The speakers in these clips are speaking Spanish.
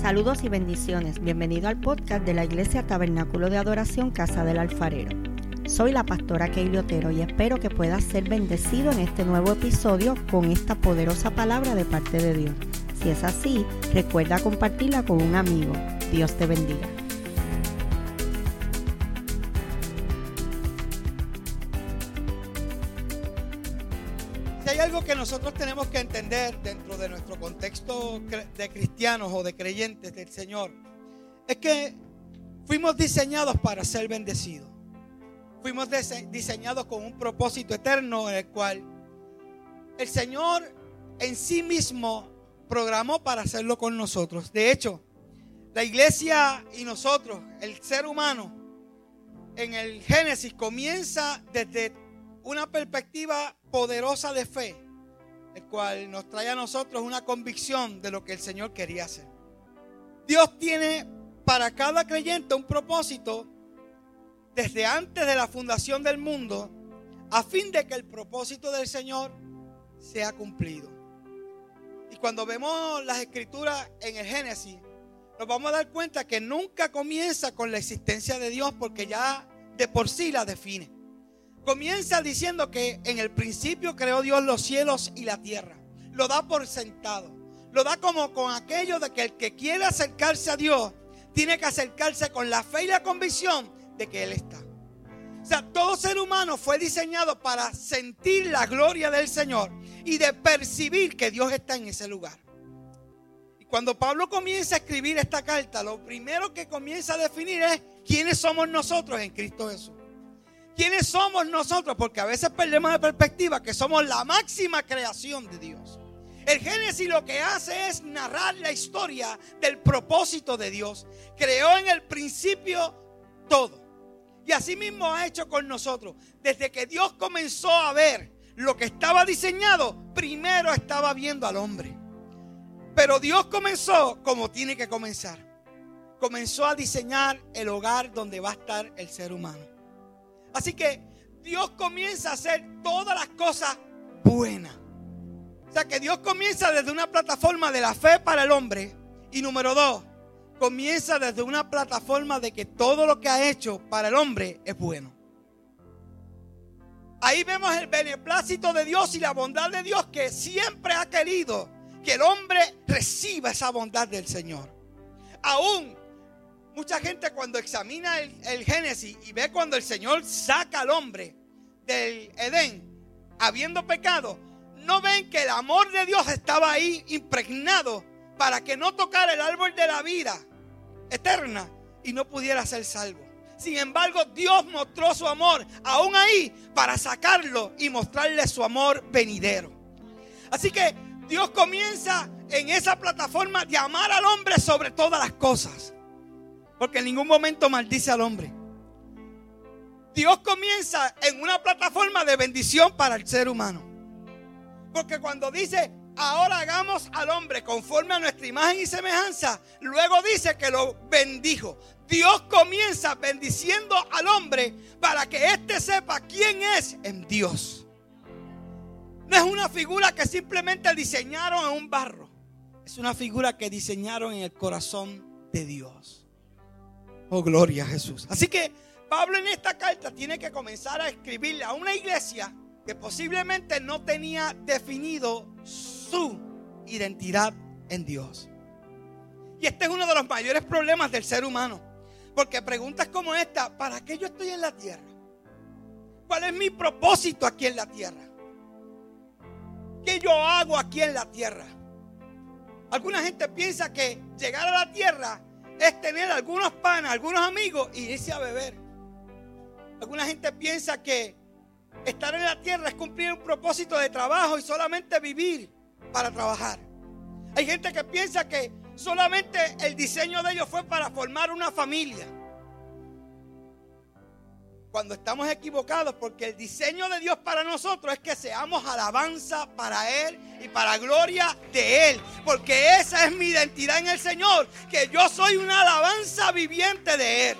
Saludos y bendiciones. Bienvenido al podcast de la Iglesia Tabernáculo de Adoración Casa del Alfarero. Soy la pastora Keili Otero y espero que puedas ser bendecido en este nuevo episodio con esta poderosa palabra de parte de Dios. Si es así, recuerda compartirla con un amigo. Dios te bendiga. Si hay algo que nosotros tenemos que entender de cristianos o de creyentes del Señor, es que fuimos diseñados para ser bendecidos. Fuimos diseñados con un propósito eterno en el cual el Señor en sí mismo programó para hacerlo con nosotros. De hecho, la iglesia y nosotros, el ser humano, en el Génesis comienza desde una perspectiva poderosa de fe, el cual nos trae a nosotros una convicción de lo que el Señor quería hacer. Dios tiene para cada creyente un propósito desde antes de la fundación del mundo, a fin de que el propósito del Señor sea cumplido. Y cuando vemos las escrituras en el Génesis, nos vamos a dar cuenta que nunca comienza con la existencia de Dios porque ya de por sí la define. Comienza diciendo que en el principio creó Dios los cielos y la tierra. Lo da por sentado. Lo da como con aquello de que el que quiere acercarse a Dios tiene que acercarse con la fe y la convicción de que Él está. O sea, todo ser humano fue diseñado para sentir la gloria del Señor y de percibir que Dios está en ese lugar. Y cuando Pablo comienza a escribir esta carta, lo primero que comienza a definir es quiénes somos nosotros en Cristo Jesús. ¿Quiénes somos nosotros? Porque a veces perdemos de perspectiva que somos la máxima creación de Dios. El Génesis lo que hace es narrar la historia del propósito de Dios. Creó en el principio todo. Y así mismo ha hecho con nosotros. Desde que Dios comenzó a ver lo que estaba diseñado, primero estaba viendo al hombre. Pero Dios comenzó como tiene que comenzar. Comenzó a diseñar el hogar donde va a estar el ser humano. Así que Dios comienza a hacer todas las cosas buenas. O sea que Dios comienza desde una plataforma de la fe para el hombre. Y número dos, comienza desde una plataforma de que todo lo que ha hecho para el hombre es bueno. Ahí vemos el beneplácito de Dios y la bondad de Dios que siempre ha querido que el hombre reciba esa bondad del Señor. Aún Mucha gente cuando examina el, Génesis y ve cuando el Señor saca al hombre del Edén, habiendo pecado, no ven que el amor de Dios estaba ahí impregnado para que no tocara el árbol de la vida eterna y no pudiera ser salvo. Sin embargo, Dios mostró su amor aún ahí para sacarlo y mostrarle su amor venidero. Así que Dios comienza en esa plataforma de amar al hombre sobre todas las cosas. Porque en ningún momento maldice al hombre. Dios comienza en una plataforma de bendición para el ser humano. Porque cuando dice, ahora hagamos al hombre conforme a nuestra imagen y semejanza, luego dice que lo bendijo. Dios comienza bendiciendo al hombre para que éste sepa quién es en Dios. No es una figura que simplemente diseñaron en un barro. Es una figura que diseñaron en el corazón de Dios. Oh, gloria a Jesús. Así que Pablo en esta carta tiene que comenzar a escribirle a una iglesia que posiblemente no tenía definido su identidad en Dios. Y este es uno de los mayores problemas del ser humano. Porque preguntas como esta, ¿para qué yo estoy en la tierra? ¿Cuál es mi propósito aquí en la tierra? ¿Qué yo hago aquí en la tierra? Alguna gente piensa que llegar a la tierra es tener algunos panas, algunos amigos y irse a beber. Alguna gente piensa que estar en la tierra es cumplir un propósito de trabajo y solamente vivir para trabajar. Hay gente que piensa que solamente el diseño de ellos fue para formar una familia cuando estamos equivocados, porque el diseño de Dios para nosotros es que seamos alabanza para Él y para gloria de Él. Porque esa es mi identidad en el Señor, que yo soy una alabanza viviente de Él.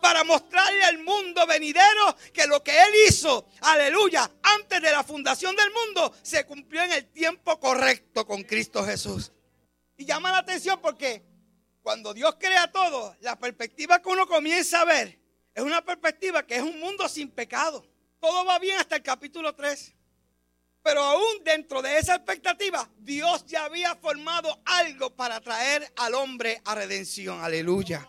Para mostrarle al mundo venidero que lo que Él hizo, aleluya, antes de la fundación del mundo, se cumplió en el tiempo correcto con Cristo Jesús. Y llama la atención porque cuando Dios crea todo, la perspectiva que uno comienza a ver es una perspectiva que es un mundo sin pecado. Todo va bien hasta el capítulo 3. Pero aún dentro de esa expectativa, Dios ya había formado algo para traer al hombre a redención. Aleluya.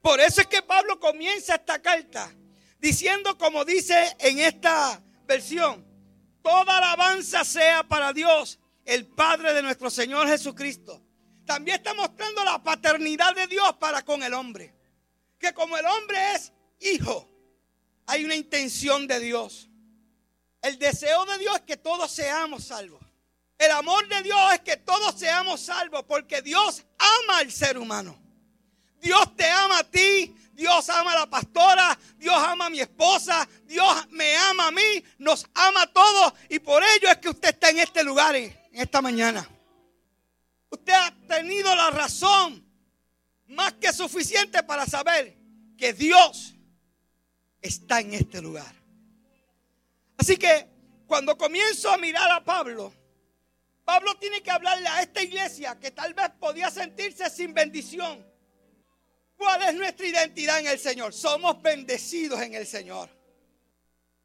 Por eso es que Pablo comienza esta carta diciendo como dice en esta versión, toda alabanza sea para Dios, el Padre de nuestro Señor Jesucristo. También está mostrando la paternidad de Dios para con el hombre. Que como el hombre es hijo, hay una intención de Dios. El deseo de Dios es que todos seamos salvos. El amor de Dios es que todos seamos salvos porque Dios ama al ser humano. Dios te ama a ti, Dios ama a la pastora, Dios ama a mi esposa, Dios me ama a mí, nos ama a todos y por ello es que usted está en este lugar en esta mañana. Usted ha tenido la razón más que suficiente para saber que Dios está en este lugar. Así que cuando comienzo a mirar a Pablo, Pablo tiene que hablarle a esta iglesia que tal vez podía sentirse sin bendición. ¿Cuál es nuestra identidad en el Señor? Somos bendecidos en el Señor.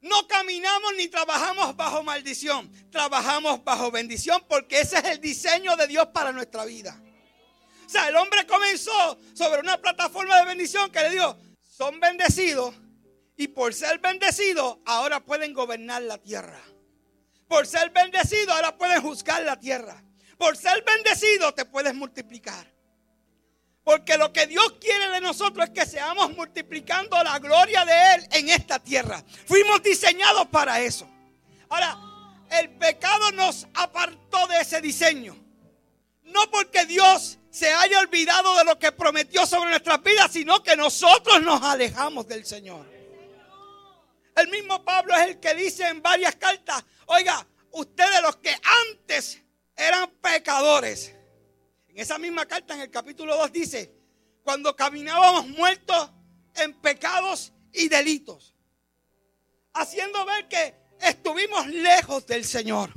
No caminamos ni trabajamos bajo maldición, trabajamos bajo bendición porque ese es el diseño de Dios para nuestra vida. O sea, el hombre comenzó sobre una plataforma de bendición que le dio, son bendecidos y por ser bendecidos, ahora pueden gobernar la tierra. Por ser bendecidos, ahora pueden juzgar la tierra. Por ser bendecido, te puedes multiplicar. Porque lo que Dios quiere de nosotros es que seamos multiplicando la gloria de Él en esta tierra. Fuimos diseñados para eso. Ahora, el pecado nos apartó de ese diseño. No porque Dios se haya olvidado de lo que prometió sobre nuestras vidas, sino que nosotros nos alejamos del Señor. El mismo Pablo es el que dice en varias cartas, oiga, ustedes los que antes eran pecadores. En esa misma carta, en el capítulo 2, dice, cuando caminábamos muertos en pecados y delitos, haciendo ver que estuvimos lejos del Señor.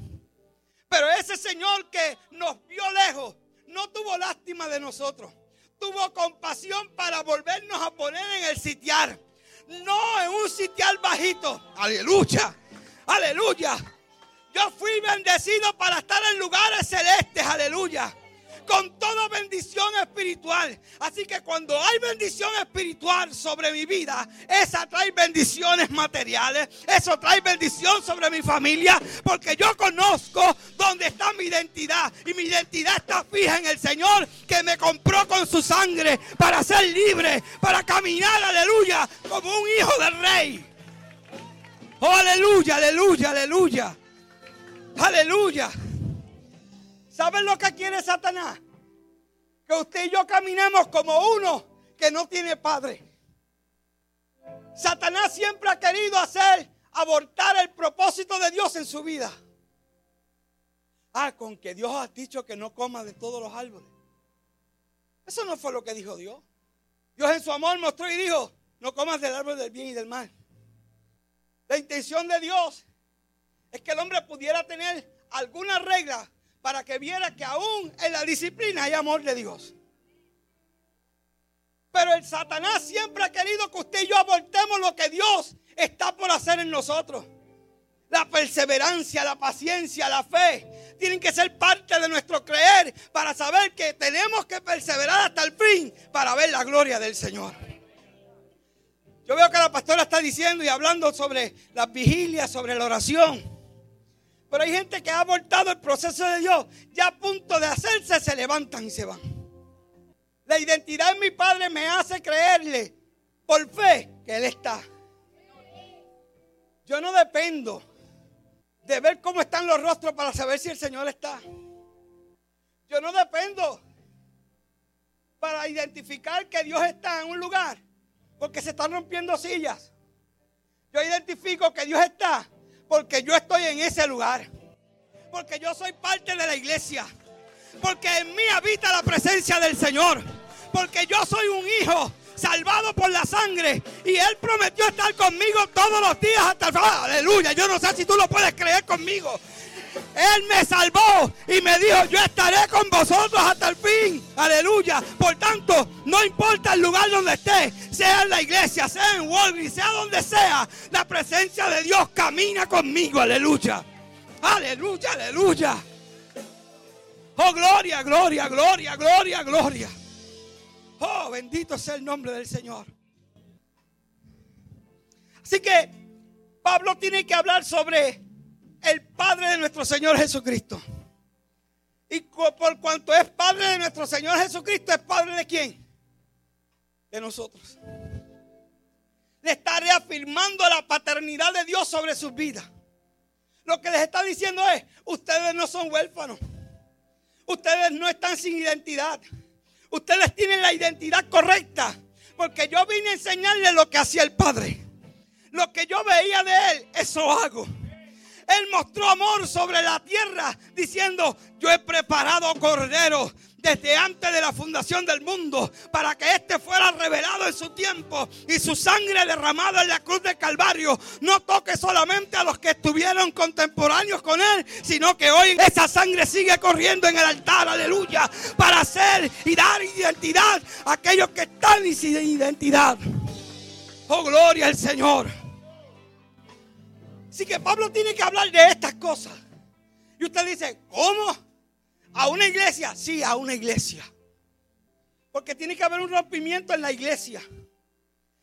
Pero ese Señor que nos vio lejos, no tuvo lástima de nosotros. Tuvo compasión para volvernos a poner en el sitiar no en un sitial bajito. Aleluya. Aleluya. Yo fui bendecido para estar en lugares celestes. Aleluya con toda bendición espiritual. Así que cuando hay bendición espiritual sobre mi vida, esa trae bendiciones materiales, eso trae bendición sobre mi familia, porque yo conozco mi identidad y mi identidad está fija en el Señor que me compró con su sangre para ser libre, para caminar, aleluya, como un hijo del rey. Oh, aleluya, aleluya, aleluya. Aleluya. ¿Saben lo que quiere Satanás? Que usted y yo caminemos como uno que no tiene padre. Satanás siempre ha querido hacer abortar el propósito de Dios en su vida. Ah, con que Dios ha dicho que no coma de todos los árboles. Eso no fue lo que dijo Dios. Dios en su amor mostró y dijo, no comas del árbol del bien y del mal. La intención de Dios es que el hombre pudiera tener alguna regla para que viera que aún en la disciplina hay amor de Dios. Pero el Satanás siempre ha querido que usted y yo abortemos lo que Dios está por hacer en nosotros. La perseverancia, la paciencia, la fe tienen que ser parte de nuestro creer para saber que tenemos que perseverar hasta el fin para ver la gloria del Señor. Yo veo que la pastora está diciendo y hablando sobre las vigilias, sobre la oración. Pero hay gente que ha abortado el proceso de Dios. Ya a punto de hacerse, se levantan y se van. La identidad de mi Padre me hace creerle por fe que Él está. Yo no dependo de ver cómo están los rostros para saber si el Señor está. Yo no dependo para identificar que Dios está en un lugar porque se están rompiendo sillas. Yo identifico que Dios está porque yo estoy en ese lugar. Porque yo soy parte de la iglesia. Porque en mí habita la presencia del Señor. Porque yo soy un hijo salvado por la sangre. Y Él prometió estar conmigo todos los días hasta el final. Aleluya. Yo no sé si tú lo puedes creer conmigo. Él me salvó y me dijo, yo estaré con vosotros hasta el fin. Aleluya. Por tanto, no importa el lugar donde esté, sea en la iglesia, sea en Walgreens, sea donde sea, la presencia de Dios camina conmigo. Aleluya. Aleluya, aleluya. Oh, gloria, gloria, gloria, gloria, gloria. Oh, bendito sea el nombre del Señor. Así que Pablo tiene que hablar sobre el Padre de nuestro Señor Jesucristo. Y por cuanto es Padre de nuestro Señor Jesucristo, ¿es Padre de quién? De nosotros. Le está reafirmando la paternidad de Dios sobre sus vidas. Lo que les está diciendo es, ustedes no son huérfanos. Ustedes no están sin identidad. Ustedes tienen la identidad correcta. Porque yo vine a enseñarles lo que hacía el Padre. Lo que yo veía de Él, eso hago. Él mostró amor sobre la tierra diciendo, yo he preparado cordero desde antes de la fundación del mundo para que éste fuera revelado en su tiempo y su sangre derramada en la cruz del Calvario no toque solamente a los que estuvieron contemporáneos con él, sino que hoy esa sangre sigue corriendo en el altar, aleluya, para hacer y dar identidad a aquellos que están sin identidad. Oh, gloria al Señor. Así que Pablo tiene que hablar de estas cosas. Y usted dice, ¿cómo? ¿A una iglesia? Sí, a una iglesia. Porque tiene que haber un rompimiento en la iglesia.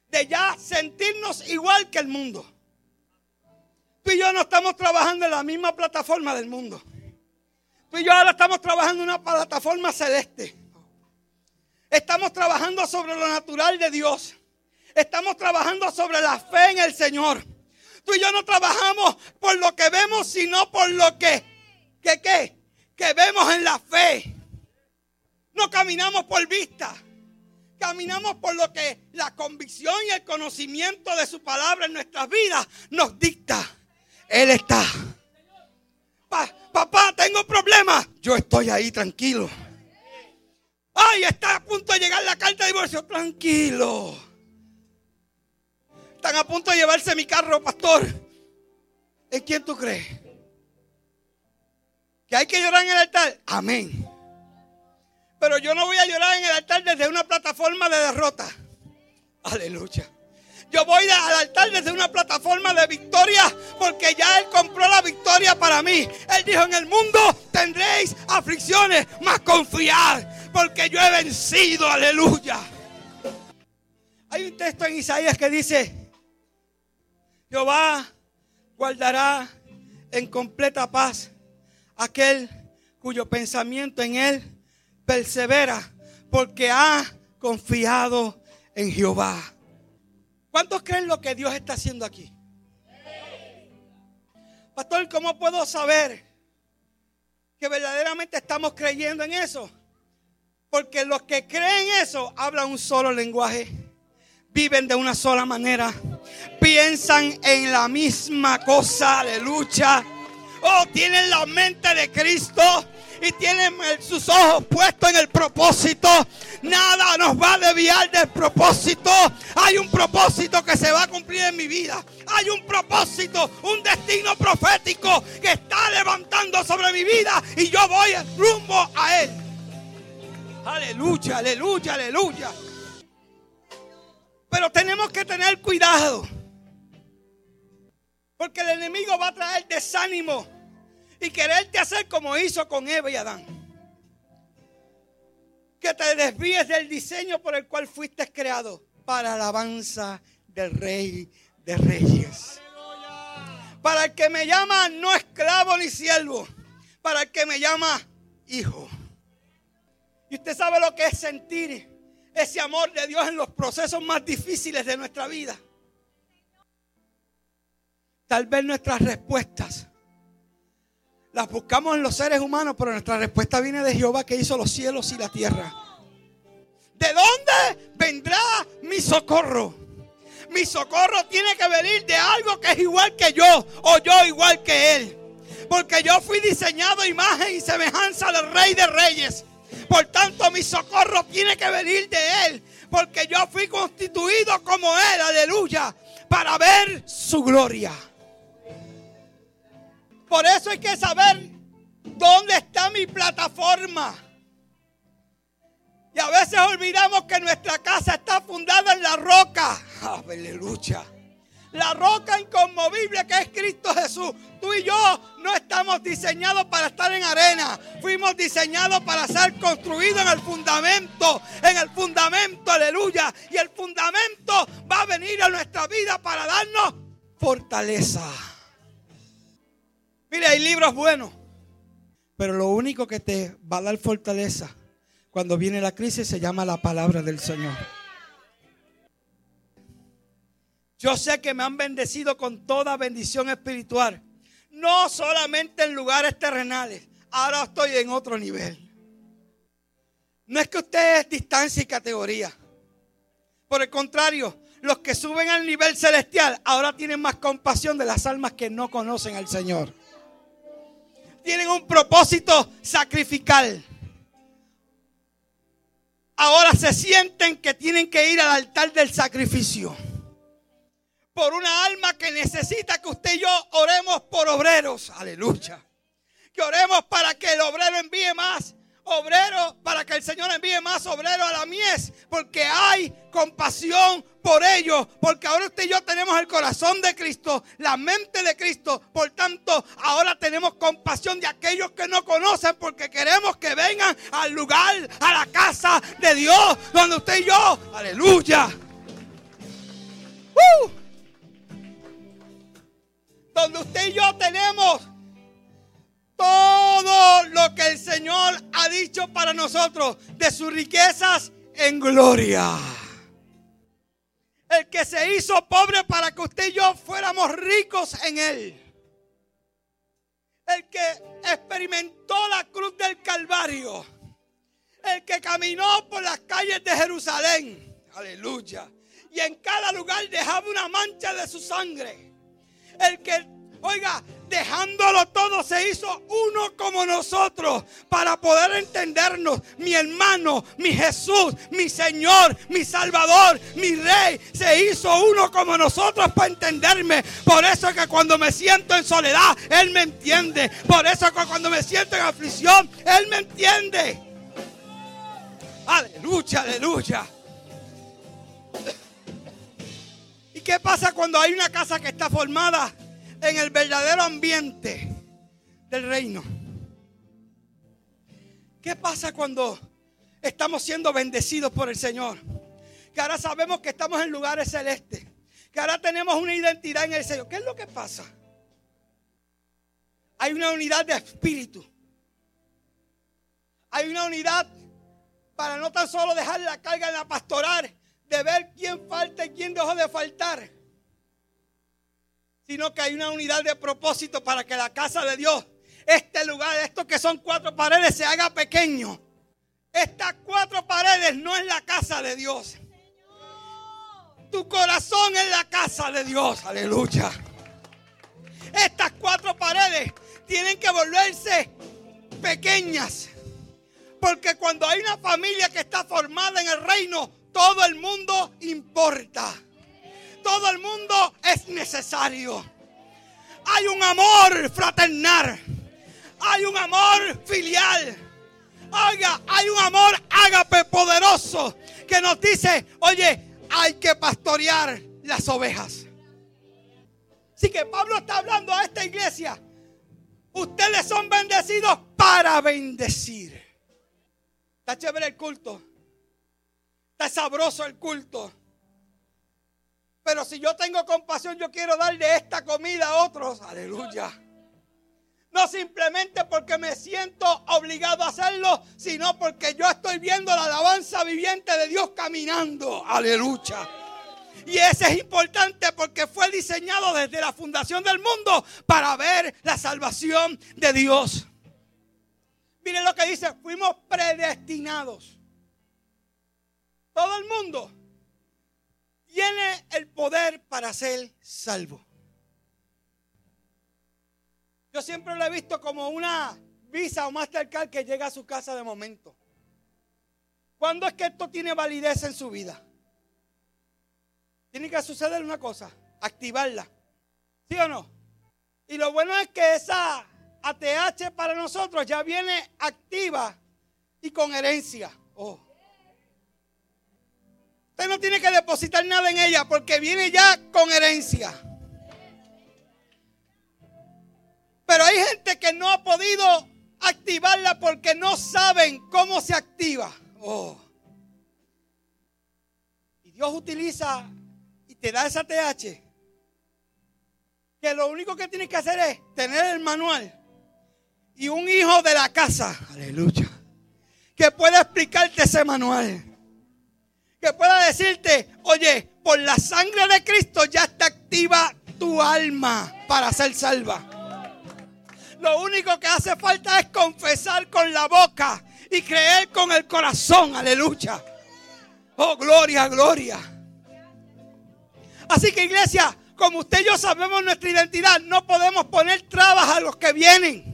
De ya sentirnos igual que el mundo. Tú y yo no estamos trabajando en la misma plataforma del mundo. Tú y yo ahora estamos trabajando en una plataforma celeste. Estamos trabajando sobre lo natural de Dios. Estamos trabajando sobre la fe en el Señor. Tú y yo no trabajamos por lo que vemos, sino por lo que, que, ¿qué? Que vemos en la fe. No caminamos por vista. Caminamos por lo que la convicción y el conocimiento de su palabra en nuestras vidas nos dicta. Él está. papá, tengo problemas. Yo estoy ahí tranquilo. Ay, está a punto de llegar la carta de divorcio. Tranquilo. Están a punto de llevarse mi carro, pastor. ¿En quién tú crees? ¿Que hay que llorar en el altar? Amén. Pero yo no voy a llorar en el altar desde una plataforma de derrota. Aleluya. Yo voy al altar desde una plataforma de victoria porque ya Él compró la victoria para mí. Él dijo, en el mundo tendréis aflicciones, mas confiad porque yo he vencido. Aleluya. Hay un texto en Isaías que dice, Jehová guardará en completa paz aquel cuyo pensamiento en él persevera porque ha confiado en Jehová. ¿Cuántos creen lo que Dios está haciendo aquí? Pastor, ¿cómo puedo saber que verdaderamente estamos creyendo en eso? Porque los que creen eso hablan un solo lenguaje, viven de una sola manera piensan en la misma cosa, aleluya. Oh, tienen la mente de Cristo y tienen sus ojos puestos en el propósito. Nada nos va a desviar del propósito. Hay un propósito que se va a cumplir en mi vida. Hay un propósito, un destino profético que está levantando sobre mi vida y yo voy rumbo a él. Aleluya, aleluya, aleluya. Pero tenemos que tener cuidado. Porque el enemigo va a traer desánimo y quererte hacer como hizo con Eva y Adán. Que te desvíes del diseño por el cual fuiste creado para alabanza del Rey de Reyes. Para el que me llama no esclavo ni siervo, para el que me llama hijo. Y usted sabe lo que es sentir ese amor de Dios en los procesos más difíciles de nuestra vida. Tal vez nuestras respuestas las buscamos en los seres humanos, pero nuestra respuesta viene de Jehová que hizo los cielos y la tierra. ¿De dónde vendrá mi socorro? Mi socorro tiene que venir de algo que es igual que yo o yo igual que Él. Porque yo fui diseñado imagen y semejanza del Rey de Reyes. Por tanto, mi socorro tiene que venir de Él. Porque yo fui constituido como Él, aleluya, para ver su gloria. Por eso hay que saber ¿Dónde está mi plataforma? Y a veces olvidamos que nuestra casa está fundada en la roca. Aleluya. La roca inconmovible que es Cristo Jesús. Tú y yo no estamos diseñados para estar en arena. Fuimos diseñados para ser construidos en el fundamento. En el fundamento, aleluya. Y el fundamento va a venir a nuestra vida para darnos fortaleza. Mire, hay libros buenos. Pero lo único que te va a dar fortaleza cuando viene la crisis se llama la palabra del Señor. Yo sé que me han bendecido con toda bendición espiritual. No solamente en lugares terrenales. Ahora estoy en otro nivel. No es que usted es distancia y categoría. Por el contrario, los que suben al nivel celestial ahora tienen más compasión de las almas que no conocen al Señor. Tienen un propósito sacrificial. Ahora se sienten que tienen que ir al altar del sacrificio por una alma que necesita que usted y yo oremos por obreros. Aleluya. Que oremos para que el obrero envíe más obreros, para que el Señor envíe más obreros a la mies. Porque hay compasión por ellos. Porque ahora usted y yo tenemos el corazón de Cristo, la mente de Cristo. Por tanto, ahora tenemos compasión de aquellos que no conocen. Porque queremos que vengan al lugar, a la casa de Dios. Donde usted y yo, aleluya. ¡Uh! donde usted y yo tenemos todo lo que el Señor ha dicho para nosotros de sus riquezas en gloria. El que se hizo pobre para que usted y yo fuéramos ricos en Él. El que experimentó la cruz del Calvario. El que caminó por las calles de Jerusalén. Aleluya. Y en cada lugar dejaba una mancha de su sangre el que, oiga, dejándolo todo, se hizo uno como nosotros para poder entendernos. Mi hermano, mi Jesús, mi Señor, mi Salvador, mi Rey, se hizo uno como nosotros para entenderme. Por eso que cuando me siento en soledad, Él me entiende. Por eso que cuando me siento en aflicción, Él me entiende. Aleluya, aleluya. ¿Y qué pasa cuando hay una casa que está formada en el verdadero ambiente del reino? ¿Qué pasa cuando estamos siendo bendecidos por el Señor? Que ahora sabemos que estamos en lugares celestes. Que ahora tenemos una identidad en el Señor. ¿Qué es lo que pasa? Hay una unidad de espíritu. Hay una unidad para no tan solo dejar la carga en la pastoral, de ver quién falta y quién dejó de faltar, sino que hay una unidad de propósito para que la casa de Dios, este lugar, esto que son cuatro paredes, se haga pequeño. Estas cuatro paredes no es la casa de Dios. Tu corazón es la casa de Dios. Aleluya. Estas cuatro paredes tienen que volverse pequeñas. Porque cuando hay una familia que está formada en el reino, todo el mundo importa. Todo el mundo es necesario. Hay un amor fraternal. Hay un amor filial. Oiga, hay un amor ágape poderoso que nos dice, oye, hay que pastorear las ovejas. Así que Pablo está hablando a esta iglesia. Ustedes son bendecidos para bendecir. Está chévere el culto. Está sabroso el culto. Pero si yo tengo compasión, yo quiero darle esta comida a otros. Aleluya. No simplemente porque me siento obligado a hacerlo, sino porque yo estoy viendo la alabanza viviente de Dios caminando. Aleluya. Y ese es importante porque fue diseñado desde la fundación del mundo para ver la salvación de Dios. Miren lo que dice, fuimos predestinados. Todo el mundo tiene el poder para ser salvo. Yo siempre lo he visto como una visa o Mastercard que llega a su casa de momento. ¿Cuándo es que esto tiene validez en su vida? Tiene que suceder una cosa, activarla. ¿Sí o no? Y lo bueno es que esa ATH para nosotros ya viene activa y con herencia. Oh. Usted no tiene que depositar nada en ella porque viene ya con herencia. Pero hay gente que no ha podido activarla porque no saben cómo se activa. Oh. Y Dios utiliza y te da esa TH. Que lo único que tienes que hacer es tener el manual y un hijo de la casa. Aleluya. Que pueda explicarte ese manual. Que pueda decirte, oye, por la sangre de Cristo ya está activa tu alma para ser salva. Lo único que hace falta es confesar con la boca y creer con el corazón. Aleluya. Oh, gloria, gloria. Así que iglesia, como usted y yo sabemos nuestra identidad, no podemos poner trabas a los que vienen.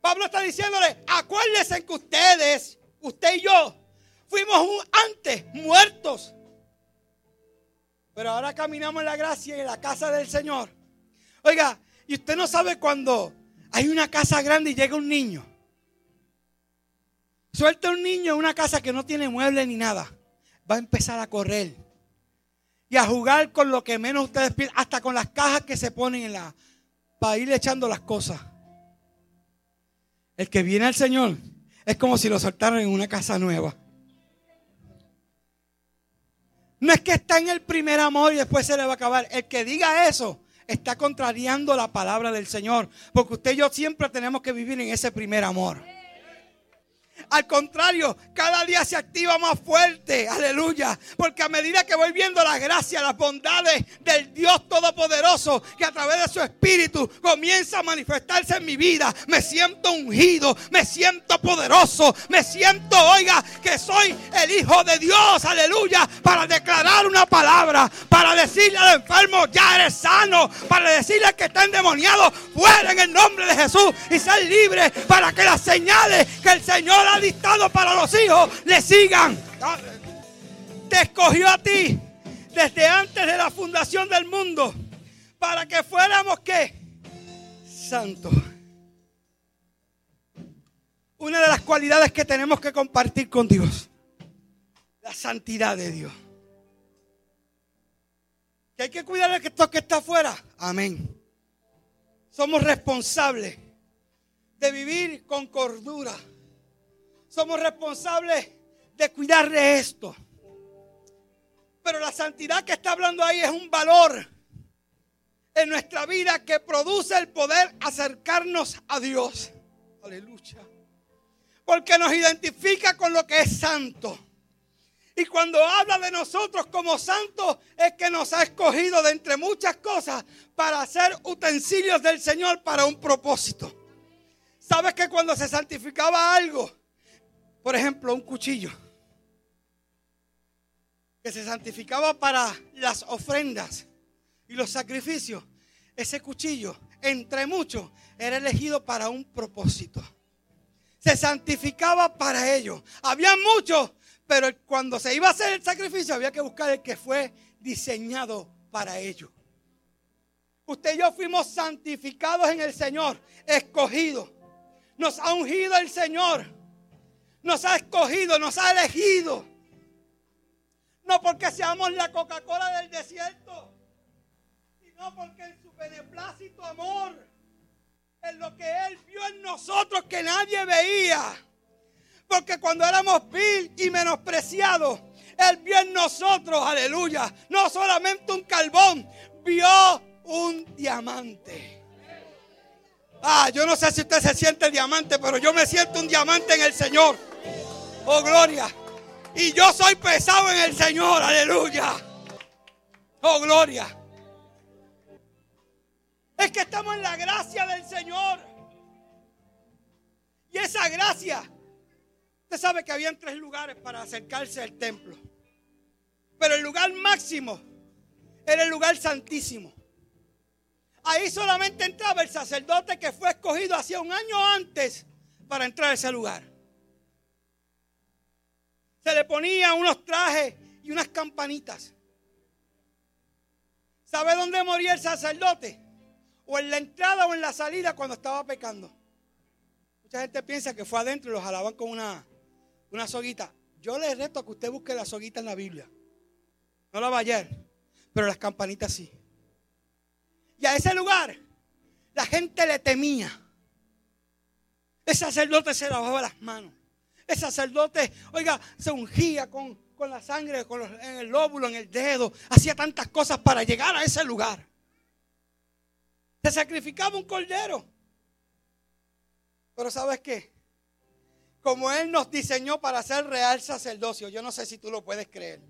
Pablo está diciéndole, acuérdense que ustedes, usted y yo, fuimos antes muertos. Pero ahora caminamos en la gracia y en la casa del Señor. Oiga, y usted no sabe cuando hay una casa grande y llega un niño. Suelta un niño en una casa que no tiene muebles ni nada. Va a empezar a correr y a jugar con lo que menos ustedes piden, hasta con las cajas que se ponen para ir echando las cosas. El que viene al Señor es como si lo soltaran en una casa nueva. No es que está en el primer amor y después se le va a acabar. El que diga eso está contrariando la palabra del Señor. Porque usted y yo siempre tenemos que vivir en ese primer amor. Al contrario, cada día se activa más fuerte. Aleluya. Porque a medida que voy viendo las gracias, las bondades del Dios Todopoderoso, que a través de su Espíritu comienza a manifestarse en mi vida, me siento ungido, me siento poderoso, me siento, oiga, que soy el Hijo de Dios. Aleluya. Para declarar una palabra, para decirle al enfermo, ya eres sano, para decirle al que está endemoniado, fuera en el nombre de Jesús y ser libre para que las señales que el Señor ha para los hijos le sigan. Te escogió a ti desde antes de la fundación del mundo para que fuéramos que santos. Una de las cualidades que tenemos que compartir con Dios, la santidad de Dios. Que hay que cuidar de esto que está afuera. Amén. Somos responsables de vivir con cordura somos responsables de cuidar de esto. Pero la santidad que está hablando ahí es un valor en nuestra vida que produce el poder acercarnos a Dios. Aleluya. Porque nos identifica con lo que es santo. Y cuando habla de nosotros como santos, es que nos ha escogido de entre muchas cosas para hacer utensilios del Señor para un propósito. ¿Sabes que cuando se santificaba algo, por ejemplo, un cuchillo que se santificaba para las ofrendas y los sacrificios. Ese cuchillo, entre muchos, era elegido para un propósito. Se santificaba para ello. Había muchos, pero cuando se iba a hacer el sacrificio había que buscar el que fue diseñado para ello. Usted y yo fuimos santificados en el Señor, escogidos. Nos ha ungido el Señor nos ha escogido, nos ha elegido. No porque seamos la Coca-Cola del desierto, sino porque en su beneplácito amor, en lo que Él vio en nosotros que nadie veía. Porque cuando éramos vil y menospreciados, Él vio en nosotros, aleluya, no solamente un carbón, vio un diamante. Ah, yo no sé si usted se siente diamante, pero yo me siento un diamante en el Señor. Oh, gloria. Y yo soy pesado en el Señor. Aleluya. Oh, gloria. Es que estamos en la gracia del Señor. Y esa gracia, usted sabe que habían tres lugares para acercarse al templo. Pero el lugar máximo era el lugar santísimo. Ahí solamente entraba el sacerdote que fue escogido hacía un año antes para entrar a ese lugar se le ponía unos trajes y unas campanitas. ¿Sabe dónde moría el sacerdote? o en la entrada o en la salida cuando estaba pecando. Mucha gente piensa que fue adentro y los jalaban con una, una soguita. Yo le reto a que usted busque la soguita en la Biblia. No la va ayer, pero las campanitas sí. Y a ese lugar la gente le temía. El sacerdote se lavaba las manos. El sacerdote, oiga, se ungía con, la sangre con en el lóbulo, en el dedo. Hacía tantas cosas para llegar a ese lugar. Se sacrificaba un cordero. Pero ¿sabes qué? Como Él nos diseñó para ser real sacerdocio, yo no sé si tú lo puedes creer.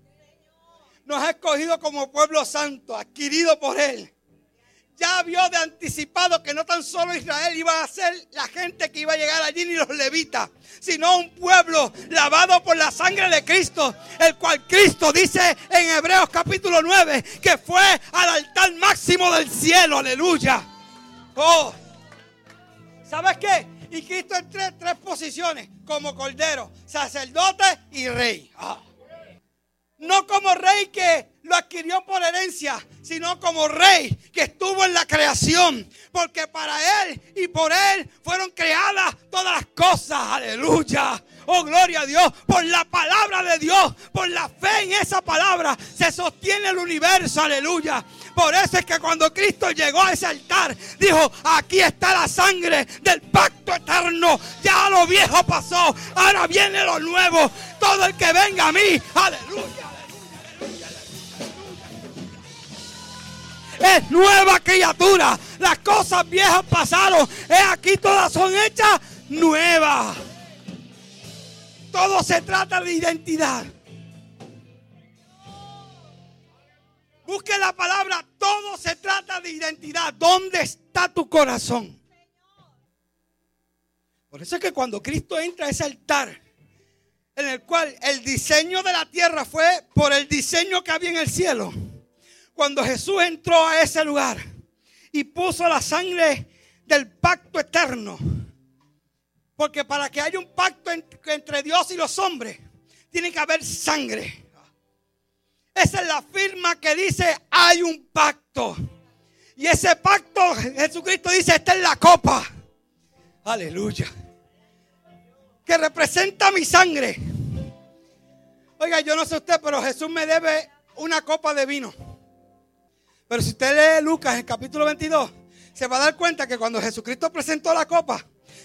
Nos ha escogido como pueblo santo, adquirido por Él ya vio de anticipado que no tan solo Israel iba a ser la gente que iba a llegar allí ni los levitas, sino un pueblo lavado por la sangre de Cristo, el cual Cristo dice en Hebreos capítulo 9 que fue al altar máximo del cielo, aleluya. Oh, ¿sabes qué? Y Cristo en tres, posiciones, como cordero, sacerdote y rey. Ah. No como rey que lo adquirió por herencia, sino como rey que estuvo en la creación. Porque para Él y por Él fueron creadas todas las cosas. Aleluya. Oh, gloria a Dios. Por la palabra de Dios, por la fe en esa palabra, se sostiene el universo. Aleluya. Por eso es que cuando Cristo llegó a ese altar, dijo, aquí está la sangre del pacto eterno. Ya lo viejo pasó, ahora viene lo nuevo. Todo el que venga a mí, aleluya. Es nueva criatura. Las cosas viejas pasaron. Es aquí todas son hechas nuevas. Todo se trata de identidad. Busque la palabra, todo se trata de identidad. ¿Dónde está tu corazón? Por eso es que cuando Cristo entra a ese altar, en el cual el diseño de la tierra fue por el diseño que había en el cielo cuando Jesús entró a ese lugar y puso la sangre del pacto eterno. Porque para que haya un pacto entre Dios y los hombres, tiene que haber sangre. Esa es la firma que dice hay un pacto. Y ese pacto, Jesucristo dice, está en la copa. Aleluya. Que representa mi sangre. Oiga, yo no sé usted, pero Jesús me debe una copa de vino. Pero si usted lee Lucas el capítulo 22, se va a dar cuenta que cuando Jesucristo presentó la copa,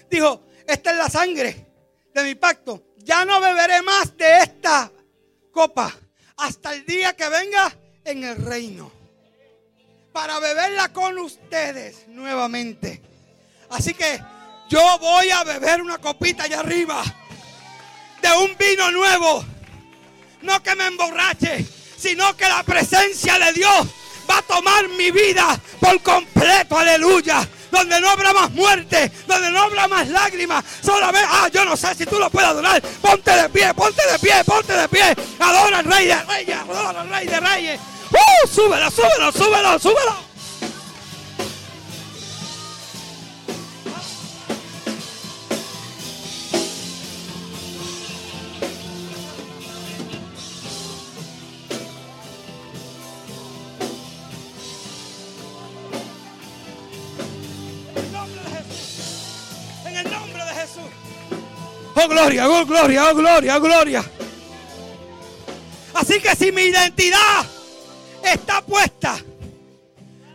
dijo, esta es la sangre de mi pacto. Ya no beberé más de esta copa hasta el día que venga en el reino. Para beberla con ustedes nuevamente. Así que yo voy a beber una copita allá arriba de un vino nuevo. No que me emborrache, sino que la presencia de Dios va a tomar mi vida por completo, aleluya. Donde no habrá más muerte, donde no habrá más lágrimas. Solamente, ah, yo no sé si tú lo puedes adorar. Ponte de pie, ponte de pie, ponte de pie. Adora al rey de reyes, adora al rey de reyes. ¡Uh! Súbelo, súbelo, súbelo, súbelo. Gloria, oh, gloria, oh, gloria, oh, gloria. Así que si mi identidad está puesta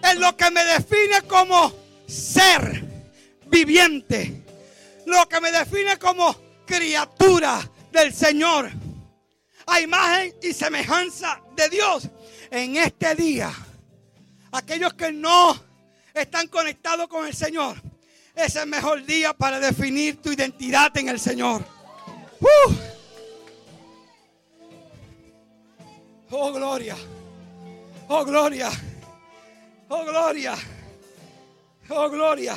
en lo que me define como ser viviente, lo que me define como criatura del Señor, a imagen y semejanza de Dios, en este día, aquellos que no están conectados con el Señor, es el mejor día para definir tu identidad en el Señor. Uh. Oh, gloria. Oh, gloria. Oh, gloria. Oh, gloria.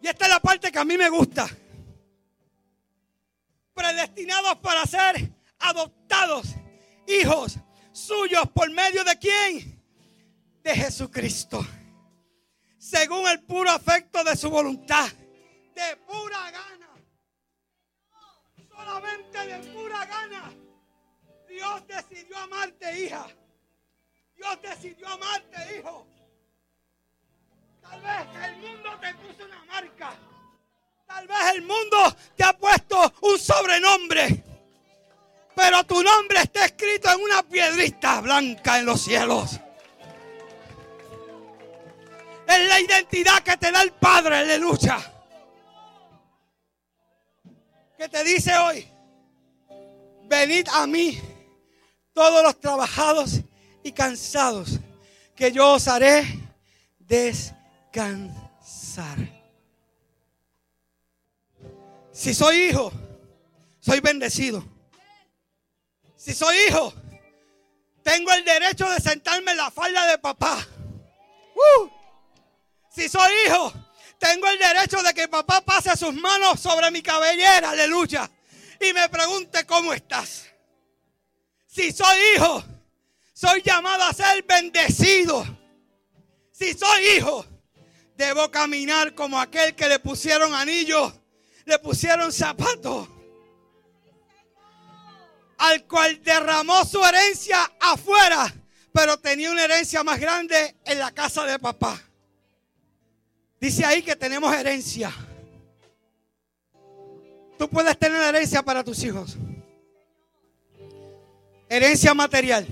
Y esta es la parte que a mí me gusta. Predestinados para ser adoptados, hijos suyos, por medio de quién? De Jesucristo según el puro afecto de su voluntad, de pura gana. Solamente de pura gana. Dios decidió amarte, hija. Dios decidió amarte, hijo. Tal vez el mundo te puso una marca. Tal vez el mundo te ha puesto un sobrenombre. Pero tu nombre está escrito en una piedrita blanca en los cielos. Es la identidad que te da el Padre, aleluya. Que te dice hoy, venid a mí todos los trabajados y cansados, que yo os haré descansar. Si soy hijo, soy bendecido. Si soy hijo, tengo el derecho de sentarme en la falda de papá. ¡Uh! Si soy hijo, tengo el derecho de que papá pase sus manos sobre mi cabellera, aleluya, y me pregunte cómo estás. Si soy hijo, soy llamado a ser bendecido. Si soy hijo, debo caminar como aquel que le pusieron anillos, le pusieron zapatos, al cual derramó su herencia afuera, pero tenía una herencia más grande en la casa de papá. Dice ahí que tenemos herencia. Tú puedes tener herencia para tus hijos. Herencia material.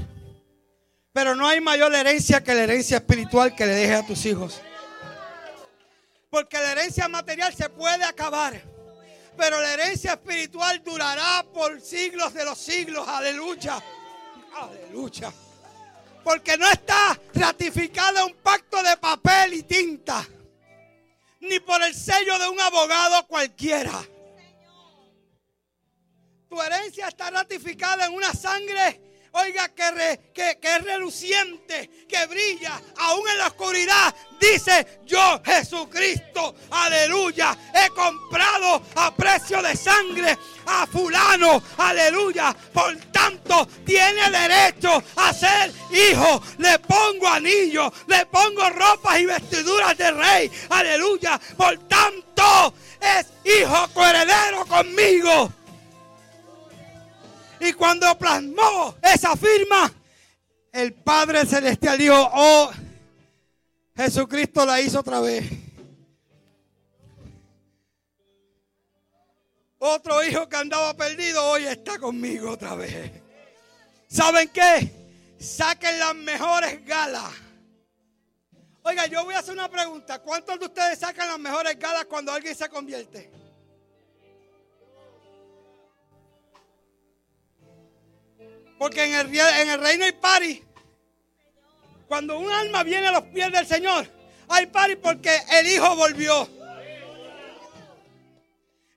Pero no hay mayor herencia que la herencia espiritual que le dejes a tus hijos. Porque la herencia material se puede acabar. Pero la herencia espiritual durará por siglos de los siglos. Aleluya. Aleluya. Porque no está ratificado un pacto de papel y tinta ni por el sello de un abogado cualquiera. Tu herencia está ratificada en una sangre, oiga, que, que, que, es reluciente, que brilla, aún en la oscuridad. Dice, yo Jesucristo, aleluya, he comprado a precio de sangre a fulano, aleluya. Por tanto, tiene derecho a ser hijo. Le pongo anillo, le pongo ropas y vestiduras de rey, aleluya. Por tanto, es hijo coheredero conmigo. Y cuando plasmó esa firma, el Padre Celestial dijo, oh, Jesucristo la hizo otra vez. Otro hijo que andaba perdido hoy está conmigo otra vez. ¿Saben qué? Saquen las mejores galas. Oiga, yo voy a hacer una pregunta. ¿Cuántos de ustedes sacan las mejores galas cuando alguien se convierte? Porque en el, reino hay pari. Cuando un alma viene a los pies del Señor, hay pari porque el Hijo volvió.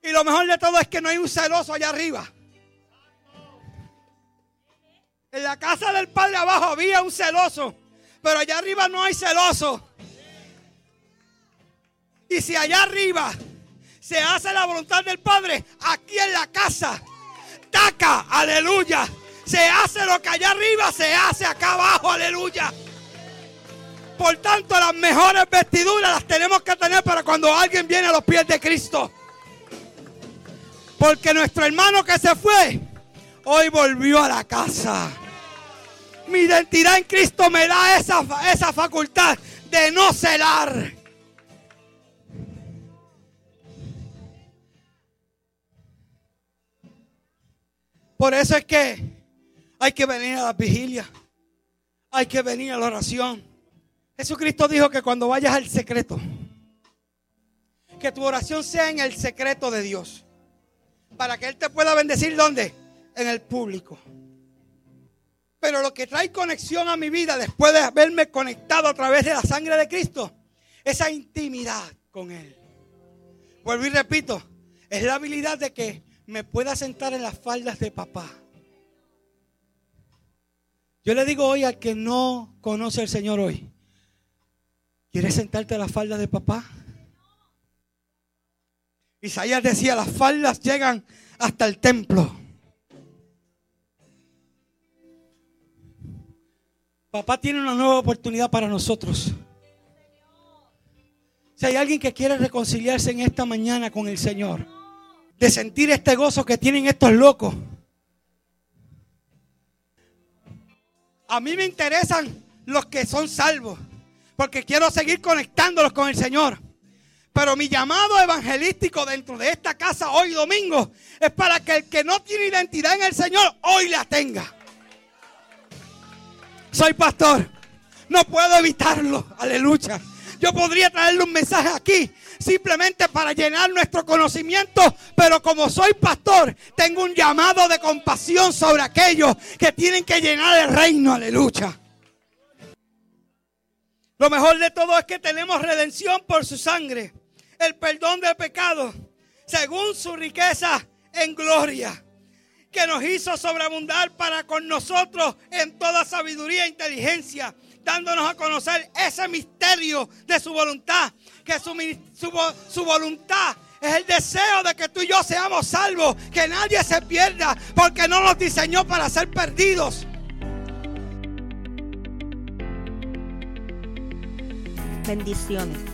Y lo mejor de todo es que no hay un celoso allá arriba. En la casa del Padre abajo había un celoso, pero allá arriba no hay celoso. Y si allá arriba se hace la voluntad del Padre, aquí en la casa, taca, aleluya. Se hace lo que allá arriba se hace acá abajo, aleluya. Por tanto, las mejores vestiduras las tenemos que tener para cuando alguien viene a los pies de Cristo. Porque nuestro hermano que se fue, hoy volvió a la casa. Mi identidad en Cristo me da esa, esa facultad de no celar. Por eso es que hay que venir a la vigilia. Hay que venir a la oración. Jesucristo dijo que cuando vayas al secreto, que tu oración sea en el secreto de Dios. Para que Él te pueda bendecir ¿dónde? En el público. Pero lo que trae conexión a mi vida después de haberme conectado a través de la sangre de Cristo, esa intimidad con Él. Vuelvo y repito, es la habilidad de que me pueda sentar en las faldas de papá yo le digo hoy al que no conoce al Señor hoy, ¿quieres sentarte a la falda de papá? Isaías decía, las faldas llegan hasta el templo. Papá tiene una nueva oportunidad para nosotros. Si hay alguien que quiere reconciliarse en esta mañana con el Señor, de sentir este gozo que tienen estos locos, A mí me interesan los que son salvos. porque quiero seguir conectándolos con el Señor. Pero mi llamado evangelístico dentro de esta casa hoy domingo es para que el que no tiene identidad en el Señor hoy la tenga. Soy pastor. No puedo evitarlo. Aleluya. Yo podría traerle un mensaje aquí simplemente para llenar nuestro conocimiento, pero como soy pastor, tengo un llamado de compasión sobre aquellos que tienen que llenar el reino. Aleluya. Lo mejor de todo es que tenemos redención por su sangre el perdón del pecado según su riqueza en gloria, que nos hizo sobreabundar para con nosotros en toda sabiduría e inteligencia, dándonos a conocer ese misterio de su voluntad, que su, su, su voluntad es el deseo de que tú y yo seamos salvos, que nadie se pierda, porque no nos diseñó para ser perdidos. Bendiciones.